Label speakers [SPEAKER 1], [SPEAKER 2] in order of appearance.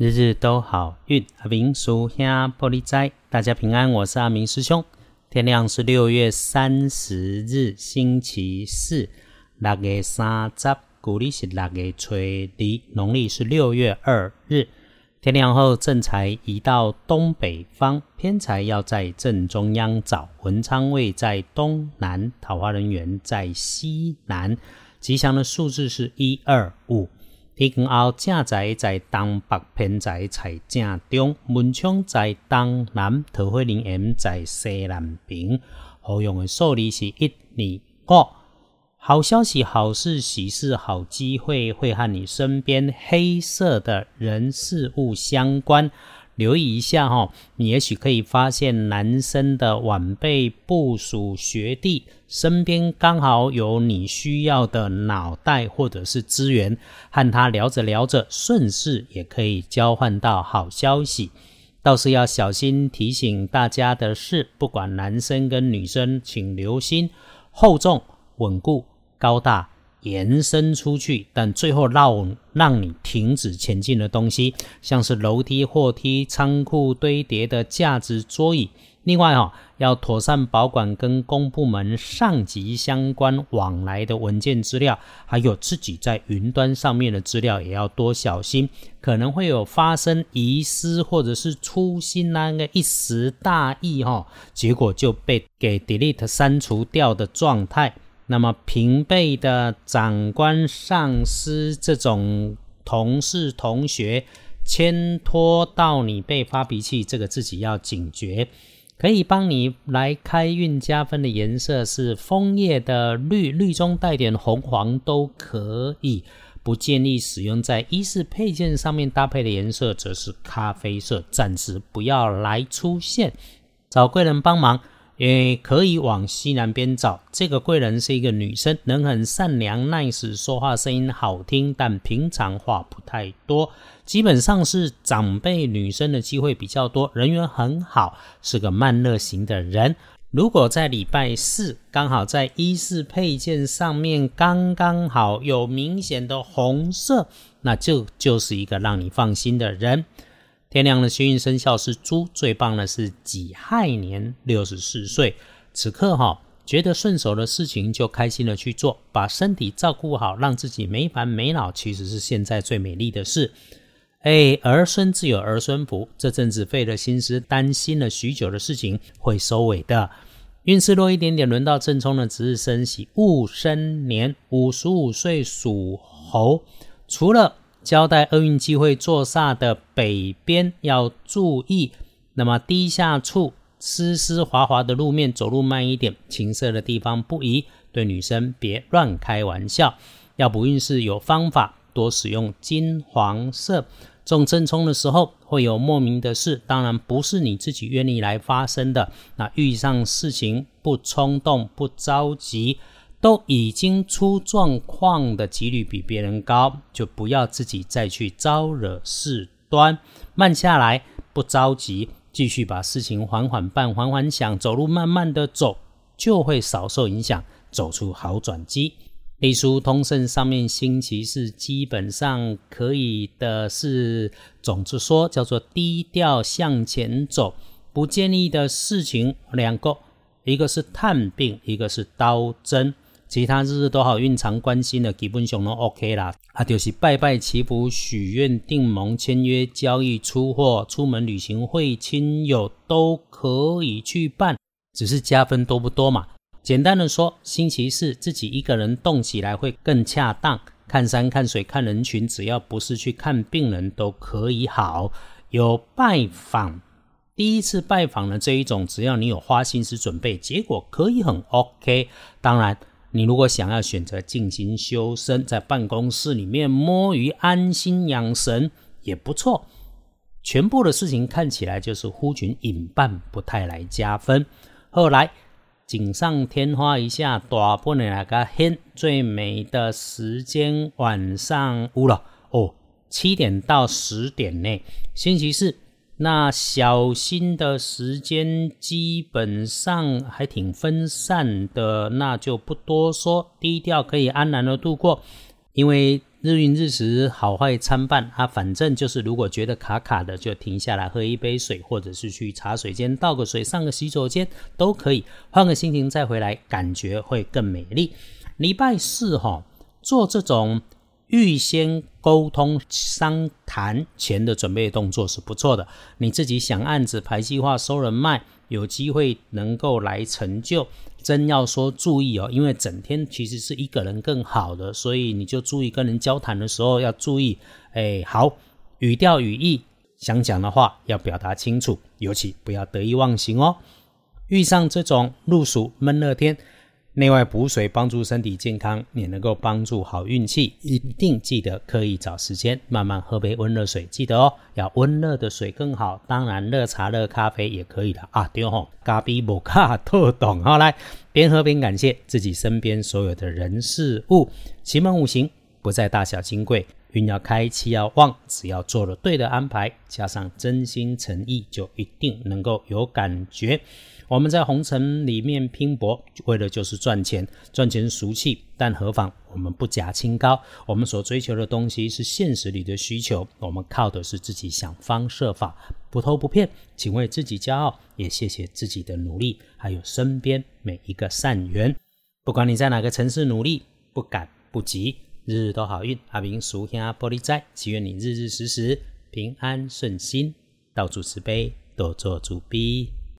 [SPEAKER 1] 日日都好运，阿明叔兄玻璃斋，大家平安，我是阿明师兄。天亮是六月三十日，星期四，六月三十，古历是六月初二，农历是六月二日。天亮后，正财移到东北方，偏财要在正中央找。文昌位在东南，桃花人员在西南。吉祥的数字是一二五。天光后，正在在东北，偏财在正中，文昌在东南，桃花林 M 在西南边。好用的数字是一、二、五。好消息、好事、喜事、好机会会和你身边黑色的人事物相关。留意一下哈，你也许可以发现男生的晚辈、部属、学弟身边刚好有你需要的脑袋或者是资源，和他聊着聊着，顺势也可以交换到好消息。倒是要小心提醒大家的是，不管男生跟女生，请留心厚重、稳固、高大。延伸出去，但最后让让你停止前进的东西，像是楼梯、货梯、仓库堆叠的架子、桌椅。另外哈，要妥善保管跟公部门上级相关往来的文件资料，还有自己在云端上面的资料，也要多小心，可能会有发生遗失或者是粗心那个一时大意哈，结果就被给 delete 删除掉的状态。那么平辈的长官、上司这种同事、同学牵拖到你被发脾气，这个自己要警觉。可以帮你来开运加分的颜色是枫叶的绿，绿中带点红黄都可以。不建议使用在衣饰配件上面搭配的颜色则是咖啡色，暂时不要来出现。找贵人帮忙。也可以往西南边找。这个贵人是一个女生，人很善良，nice，说话声音好听，但平常话不太多。基本上是长辈女生的机会比较多，人缘很好，是个慢热型的人。如果在礼拜四刚好在衣饰配件上面刚刚好有明显的红色，那就就是一个让你放心的人。天亮的幸运生肖是猪，最棒的是己亥年六十四岁。此刻哈，觉得顺手的事情就开心的去做，把身体照顾好，让自己没烦没恼，其实是现在最美丽的事。哎，儿孙自有儿孙福，这阵子费了心思、担心了许久的事情会收尾的。运势弱一点点，轮到正冲的值日生喜戊申年五十五岁属猴，除了。交代厄运机会坐煞的北边要注意，那么低下处湿湿滑滑的路面，走路慢一点，青色的地方不宜。对女生别乱开玩笑。要不运势有方法，多使用金黄色。中正冲的时候会有莫名的事，当然不是你自己愿意来发生的。那遇上事情不冲动不着急。都已经出状况的几率比别人高，就不要自己再去招惹事端，慢下来，不着急，继续把事情缓缓办，缓缓想，走路慢慢的走，就会少受影响，走出好转机。隶书通胜上面星期四基本上可以的是，总之说叫做低调向前走，不建议的事情两个，一个是探病，一个是刀针。其他日日都好运常关心的基本上都 OK 啦，啊，就是拜拜祈福、许愿、订盟、签约、交易、出货、出门旅行、会亲友都可以去办，只是加分多不多嘛？简单的说，星期四自己一个人动起来会更恰当。看山、看水、看人群，只要不是去看病人，都可以好。有拜访，第一次拜访的这一种，只要你有花心思准备，结果可以很 OK。当然。你如果想要选择静心修身，在办公室里面摸鱼安心养神也不错。全部的事情看起来就是呼群引伴，不太来加分。后来锦上添花一下，大半的那个天最美的时间晚上五了哦，七点到十点内，星期四。那小心的时间基本上还挺分散的，那就不多说，低调可以安然的度过。因为日运日时，好坏参半啊。反正就是，如果觉得卡卡的，就停下来喝一杯水，或者是去茶水间倒个水，上个洗手间都可以，换个心情再回来，感觉会更美丽。礼拜四哈，做这种预先沟通商谈前的准备动作是不错的。你自己想案子、排计划、收人脉。有机会能够来成就，真要说注意哦，因为整天其实是一个人更好的，所以你就注意跟人交谈的时候要注意，哎，好，语调语义，想讲的话要表达清楚，尤其不要得意忘形哦。遇上这种入暑闷热天。内外补水，帮助身体健康，也能够帮助好运气。一定记得刻意找时间，慢慢喝杯温热水。记得哦，要温热的水更好。当然，热茶、热咖啡也可以的啊。对哦，咖啡摩卡特懂。好，来边喝边感谢自己身边所有的人事物。奇门五行不在大小金贵，运要开，气要旺。只要做了对的安排，加上真心诚意，就一定能够有感觉。我们在红尘里面拼搏，为的就是赚钱，赚钱俗气，但何妨我们不假清高？我们所追求的东西是现实里的需求，我们靠的是自己想方设法，不偷不骗，请为自己骄傲，也谢谢自己的努力，还有身边每一个善缘。不管你在哪个城市努力，不赶不急，日日都好运。阿明属下玻璃斋，祈愿你日日时时平安顺心，到处慈悲，多做主逼。